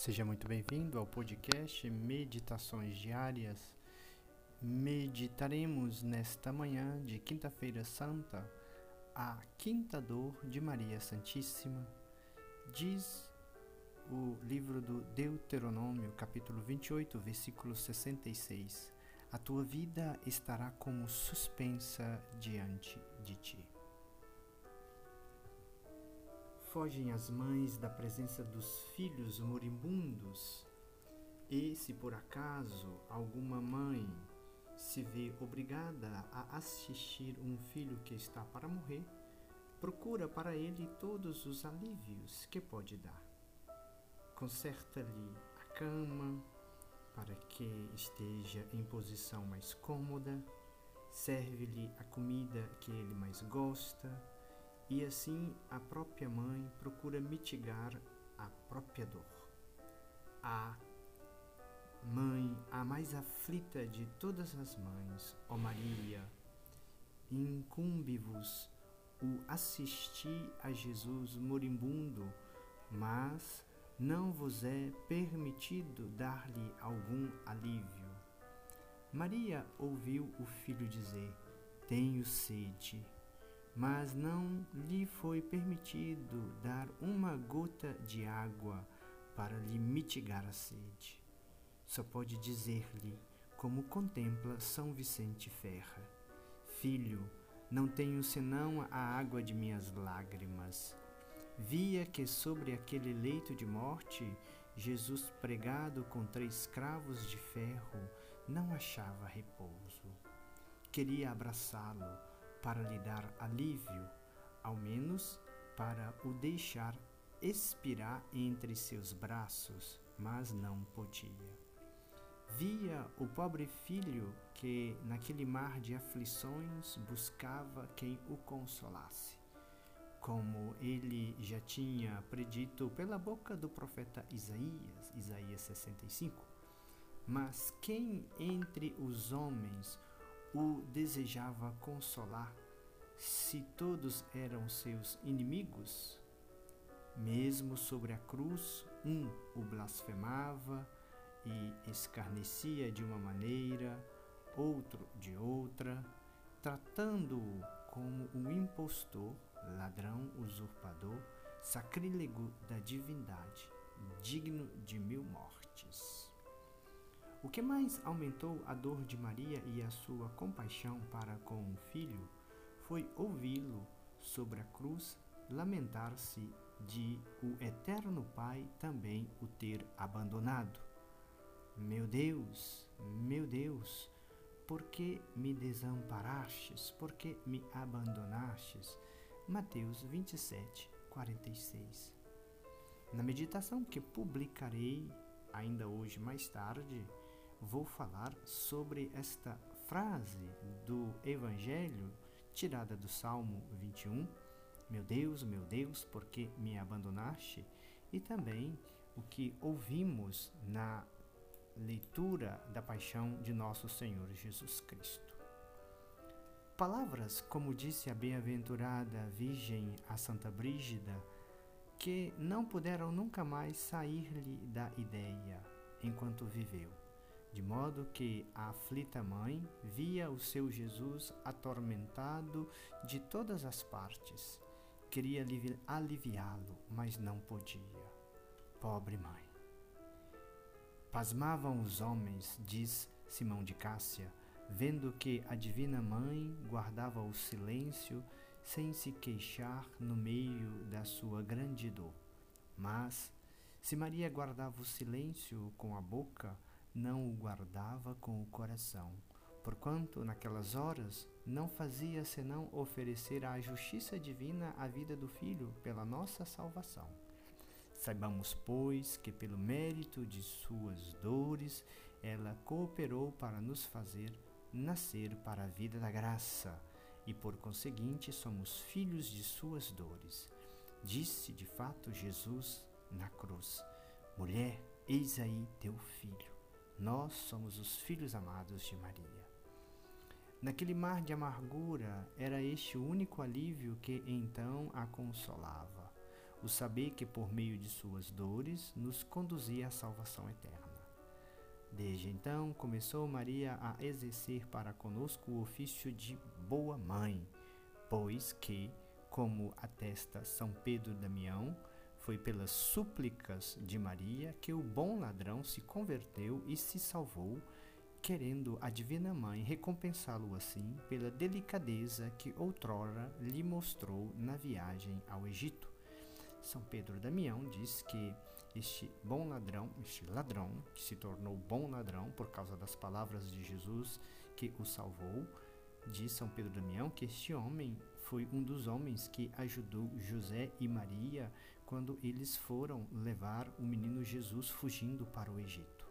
Seja muito bem-vindo ao podcast Meditações Diárias. Meditaremos nesta manhã de Quinta-feira Santa a quinta dor de Maria Santíssima. Diz o livro do Deuteronômio, capítulo 28, versículo 66. A tua vida estará como suspensa diante de ti. Fogem as mães da presença dos filhos moribundos, e se por acaso alguma mãe se vê obrigada a assistir um filho que está para morrer, procura para ele todos os alívios que pode dar. Conserta-lhe a cama para que esteja em posição mais cômoda, serve-lhe a comida que ele mais gosta e assim a própria mãe procura mitigar a própria dor. A mãe, a mais aflita de todas as mães, ó Maria, incumbe-vos o assistir a Jesus moribundo, mas não vos é permitido dar-lhe algum alívio. Maria ouviu o filho dizer: Tenho sede mas não lhe foi permitido dar uma gota de água para lhe mitigar a sede. Só pode dizer-lhe, como contempla São Vicente Ferra: Filho, não tenho senão a água de minhas lágrimas. Via que sobre aquele leito de morte, Jesus, pregado com três cravos de ferro, não achava repouso. Queria abraçá-lo para lhe dar alívio, ao menos para o deixar expirar entre seus braços, mas não podia. Via o pobre filho que, naquele mar de aflições, buscava quem o consolasse. Como ele já tinha predito pela boca do profeta Isaías, Isaías 65. Mas quem entre os homens o desejava consolar, se todos eram seus inimigos? Mesmo sobre a cruz, um o blasfemava e escarnecia de uma maneira, outro de outra, tratando-o como um impostor, ladrão, usurpador, sacrílego da divindade, digno de mil mortes. O que mais aumentou a dor de Maria e a sua compaixão para com o filho foi ouvi-lo sobre a cruz lamentar-se de o eterno Pai também o ter abandonado. Meu Deus, meu Deus, por que me desamparastes? Por que me abandonastes? Mateus 27, 46. Na meditação que publicarei ainda hoje mais tarde, vou falar sobre esta frase do Evangelho tirada do Salmo 21, Meu Deus, meu Deus, por que me abandonaste? E também o que ouvimos na leitura da paixão de nosso Senhor Jesus Cristo. Palavras, como disse a bem-aventurada Virgem a Santa Brígida, que não puderam nunca mais sair-lhe da ideia enquanto viveu de modo que a aflita mãe via o seu Jesus atormentado de todas as partes. Queria aliviá-lo, mas não podia. Pobre mãe. Pasmavam os homens, diz Simão de Cássia, vendo que a Divina Mãe guardava o silêncio sem se queixar no meio da sua grande dor. Mas, se Maria guardava o silêncio com a boca, não o guardava com o coração, porquanto naquelas horas não fazia senão oferecer à justiça divina a vida do Filho pela nossa salvação. Saibamos, pois, que pelo mérito de suas dores ela cooperou para nos fazer nascer para a vida da graça, e por conseguinte somos filhos de suas dores. Disse de fato Jesus na cruz: Mulher, eis aí teu filho. Nós somos os filhos amados de Maria. Naquele mar de amargura, era este o único alívio que então a consolava. o saber que por meio de suas dores nos conduzia à salvação eterna. Desde então começou Maria a exercer para conosco o ofício de boa mãe, pois que, como atesta São Pedro Damião, foi pelas súplicas de Maria que o bom ladrão se converteu e se salvou, querendo a Divina Mãe recompensá-lo assim pela delicadeza que outrora lhe mostrou na viagem ao Egito. São Pedro Damião diz que este bom ladrão, este ladrão que se tornou bom ladrão por causa das palavras de Jesus que o salvou, diz São Pedro Damião que este homem foi um dos homens que ajudou José e Maria quando eles foram levar o menino Jesus fugindo para o Egito.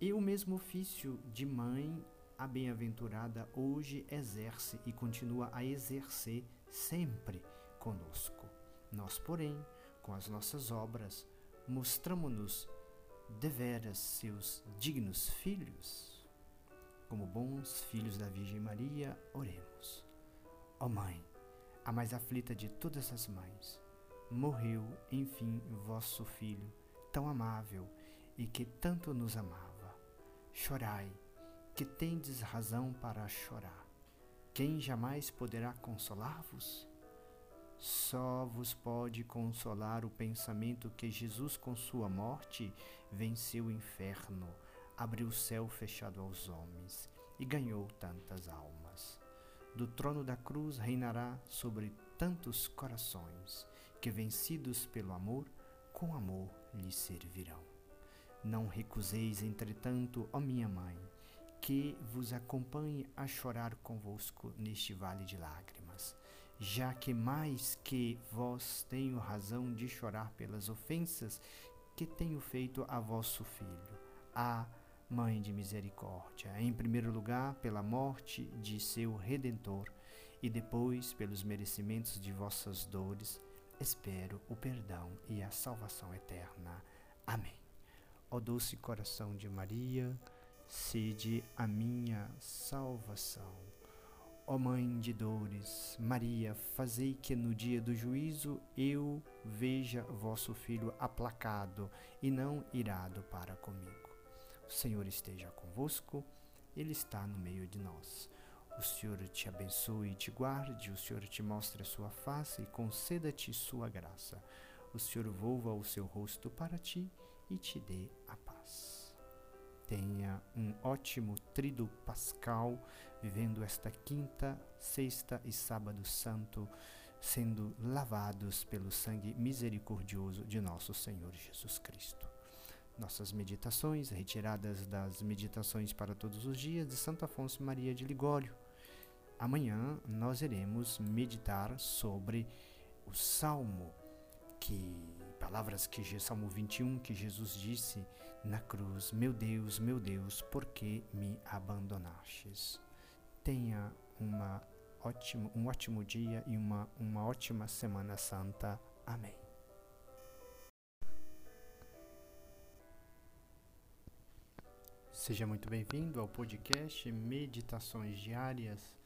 E o mesmo ofício de mãe, a bem-aventurada hoje exerce e continua a exercer sempre conosco. Nós, porém, com as nossas obras, mostramos-nos deveras seus dignos filhos. Como bons filhos da Virgem Maria, oremos. Ó oh Mãe, a mais aflita de todas as mães, morreu, enfim, vosso Filho, tão amável e que tanto nos amava. Chorai, que tendes razão para chorar. Quem jamais poderá consolar-vos? Só vos pode consolar o pensamento que Jesus, com sua morte, venceu o inferno, abriu o céu fechado aos homens e ganhou tantas almas. Do trono da cruz reinará sobre tantos corações que, vencidos pelo amor, com amor lhe servirão. Não recuseis, entretanto, ó minha mãe, que vos acompanhe a chorar convosco neste vale de lágrimas, já que mais que vós tenho razão de chorar pelas ofensas que tenho feito a vosso filho, a Mãe de misericórdia, em primeiro lugar pela morte de seu Redentor e depois pelos merecimentos de vossas dores espero o perdão e a salvação eterna. Amém. Ó doce coração de Maria, sede a minha salvação. Ó Mãe de dores, Maria, fazei que no dia do juízo eu veja vosso Filho aplacado e não irado para comigo. O Senhor esteja convosco, Ele está no meio de nós. O Senhor te abençoe e te guarde, o Senhor te mostre a sua face e conceda-te sua graça. O Senhor volva o seu rosto para ti e te dê a paz. Tenha um ótimo trido pascal, vivendo esta quinta, sexta e sábado santo, sendo lavados pelo sangue misericordioso de nosso Senhor Jesus Cristo. Nossas meditações, retiradas das Meditações para Todos os Dias de Santo Afonso Maria de Ligório. Amanhã nós iremos meditar sobre o Salmo, que palavras que Salmo 21 que Jesus disse na cruz: Meu Deus, meu Deus, por que me abandonastes? Tenha uma ótimo, um ótimo dia e uma, uma ótima Semana Santa. Amém. Seja muito bem-vindo ao podcast Meditações Diárias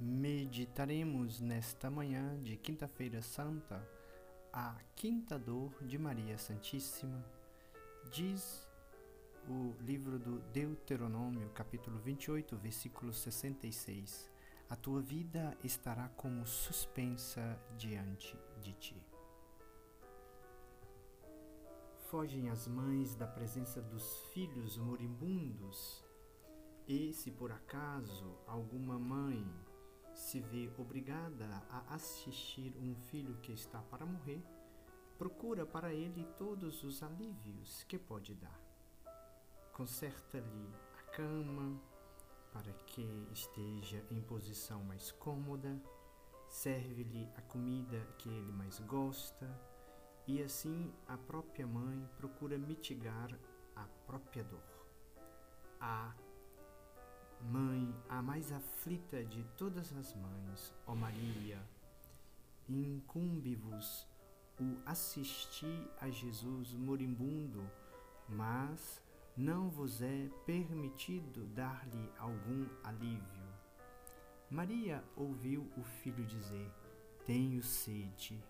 Meditaremos nesta manhã de Quinta-feira Santa a quinta dor de Maria Santíssima. Diz o livro do Deuteronômio, capítulo 28, versículo 66. A tua vida estará como suspensa diante de ti. Fogem as mães da presença dos filhos moribundos, e se por acaso alguma mãe se vê obrigada a assistir um filho que está para morrer, procura para ele todos os alívios que pode dar. Conserta-lhe a cama para que esteja em posição mais cômoda, serve-lhe a comida que ele mais gosta, e assim a própria mãe procura mitigar a própria dor. A Mãe, a mais aflita de todas as mães, ó Maria, incumbe-vos o assistir a Jesus moribundo, mas não vos é permitido dar-lhe algum alívio. Maria ouviu o filho dizer: Tenho sede.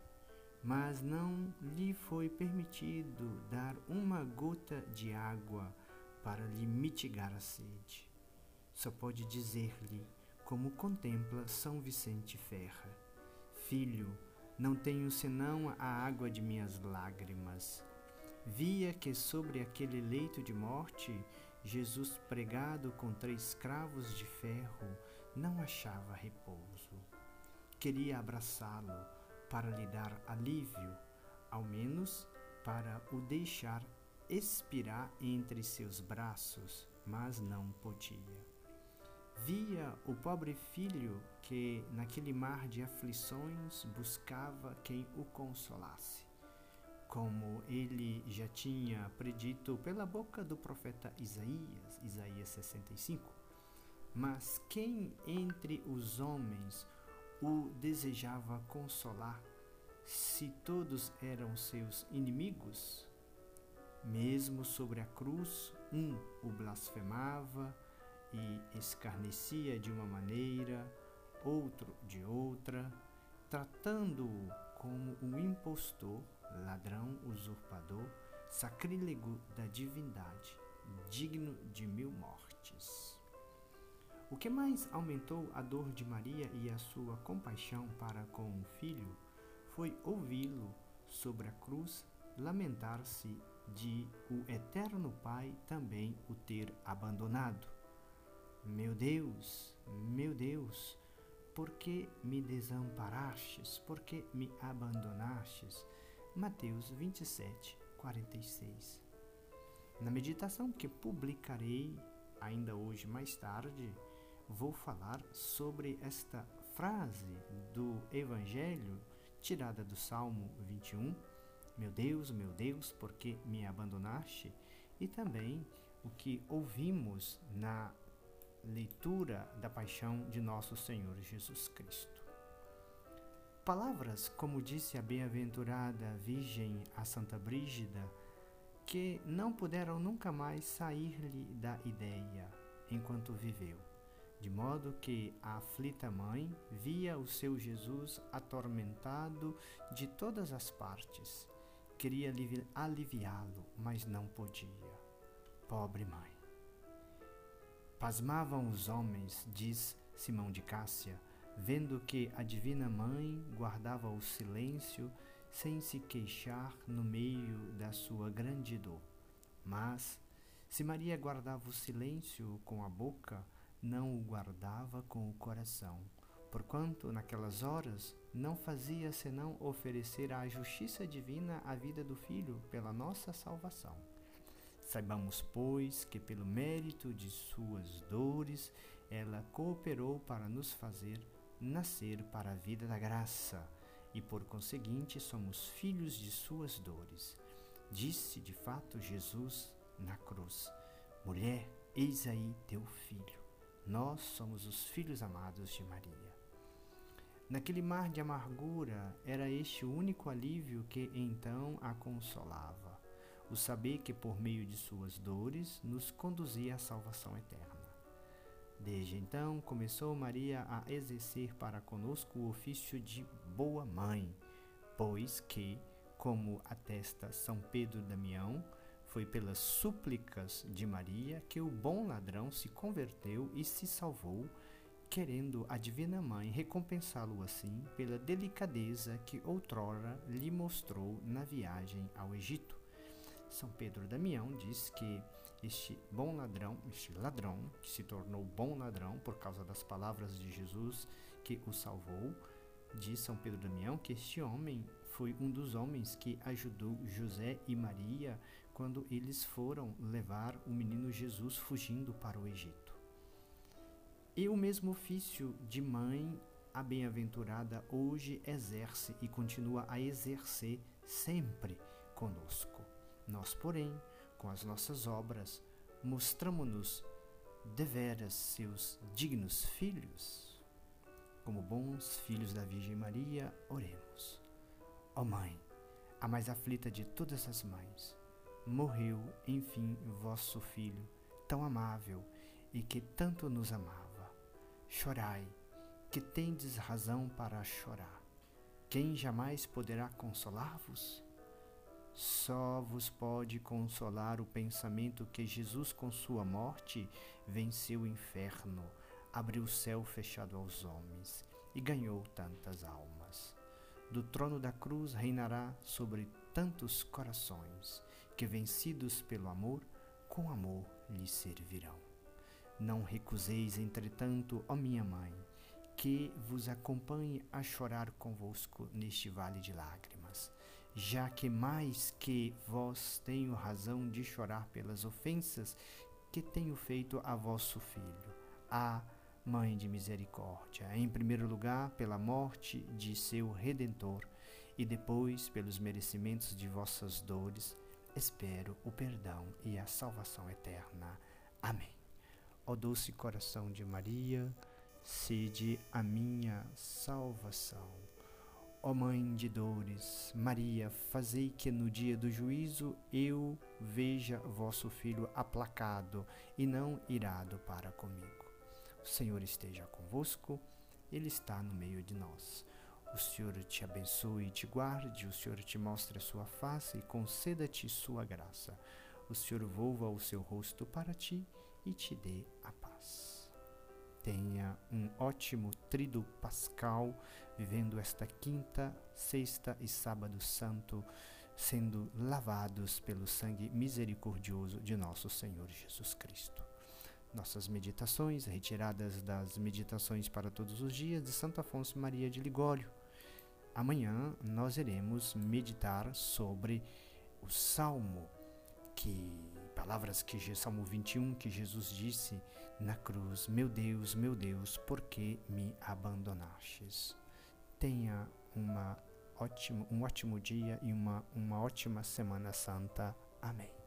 mas não lhe foi permitido dar uma gota de água para lhe mitigar a sede. Só pode dizer-lhe, como contempla São Vicente Ferra: Filho, não tenho senão a água de minhas lágrimas. Via que sobre aquele leito de morte, Jesus, pregado com três cravos de ferro, não achava repouso. Queria abraçá-lo para lhe dar alívio, ao menos para o deixar expirar entre seus braços, mas não podia. Via o pobre filho que, naquele mar de aflições, buscava quem o consolasse. Como ele já tinha predito pela boca do profeta Isaías, Isaías 65. Mas quem entre os homens o desejava consolar, se todos eram seus inimigos? Mesmo sobre a cruz, um o blasfemava e escarnecia de uma maneira, outro de outra, tratando-o como um impostor, ladrão, usurpador, sacrílego da divindade, digno de mil mortes. O que mais aumentou a dor de Maria e a sua compaixão para com o filho foi ouvi-lo sobre a cruz lamentar-se de o eterno Pai também o ter abandonado. Meu Deus, meu Deus, por que me desamparastes? Por que me abandonastes? Mateus 27, 46. Na meditação que publicarei ainda hoje mais tarde, vou falar sobre esta frase do Evangelho tirada do Salmo 21, Meu Deus, meu Deus, por que me abandonaste? E também o que ouvimos na leitura da paixão de nosso Senhor Jesus Cristo. Palavras, como disse a bem-aventurada Virgem a Santa Brígida, que não puderam nunca mais sair-lhe da ideia enquanto viveu de modo que a aflita mãe via o seu Jesus atormentado de todas as partes. Queria aliviá-lo, mas não podia. Pobre mãe. Pasmavam os homens, diz Simão de Cássia, vendo que a Divina Mãe guardava o silêncio sem se queixar no meio da sua grande dor. Mas, se Maria guardava o silêncio com a boca, não o guardava com o coração, porquanto naquelas horas não fazia senão oferecer à justiça divina a vida do Filho pela nossa salvação. Saibamos, pois, que pelo mérito de suas dores ela cooperou para nos fazer nascer para a vida da graça, e por conseguinte somos filhos de suas dores. Disse de fato Jesus na cruz: Mulher, eis aí teu filho. Nós somos os filhos amados de Maria. Naquele mar de amargura, era este o único alívio que então a consolava, o saber que por meio de suas dores nos conduzia à salvação eterna. Desde então começou Maria a exercer para conosco o ofício de boa mãe, pois que, como atesta São Pedro Damião, foi pelas súplicas de Maria que o bom ladrão se converteu e se salvou, querendo a Divina Mãe recompensá-lo assim pela delicadeza que outrora lhe mostrou na viagem ao Egito. São Pedro Damião diz que este bom ladrão, este ladrão, que se tornou bom ladrão por causa das palavras de Jesus que o salvou, diz São Pedro Damião que este homem foi um dos homens que ajudou José e Maria quando eles foram levar o menino Jesus fugindo para o Egito. E o mesmo ofício de mãe, a bem-aventurada hoje exerce e continua a exercer sempre conosco. Nós, porém, com as nossas obras, mostramos-nos deveras seus dignos filhos. Como bons filhos da Virgem Maria, oremos. Ó oh Mãe, a mais aflita de todas as mães, morreu, enfim, vosso Filho, tão amável e que tanto nos amava. Chorai, que tendes razão para chorar. quem jamais poderá consolar-vos? Só vos pode consolar o pensamento que Jesus, com sua morte, venceu o inferno, abriu o céu fechado aos homens e ganhou tantas almas. Do trono da cruz reinará sobre tantos corações que, vencidos pelo amor, com amor lhe servirão. Não recuseis, entretanto, ó minha mãe, que vos acompanhe a chorar convosco neste vale de lágrimas, já que mais que vós tenho razão de chorar pelas ofensas que tenho feito a vosso filho, a Mãe de misericórdia, em primeiro lugar pela morte de seu Redentor e depois pelos merecimentos de vossas dores, espero o perdão e a salvação eterna. Amém. Ó doce coração de Maria, sede a minha salvação. Ó Mãe de dores, Maria, fazei que no dia do juízo eu veja vosso filho aplacado e não irado para comigo. O Senhor esteja convosco, Ele está no meio de nós. O Senhor te abençoe e te guarde, o Senhor te mostre a sua face e conceda-te sua graça. O Senhor volva o seu rosto para ti e te dê a paz. Tenha um ótimo trido pascal, vivendo esta quinta, sexta e sábado santo, sendo lavados pelo sangue misericordioso de nosso Senhor Jesus Cristo nossas meditações, retiradas das meditações para todos os dias de Santo Afonso Maria de Ligório. Amanhã nós iremos meditar sobre o Salmo, que palavras que Salmo 21 que Jesus disse na cruz: Meu Deus, meu Deus, por que me abandonastes? Tenha uma ótimo, um ótimo dia e uma, uma ótima Semana Santa. Amém.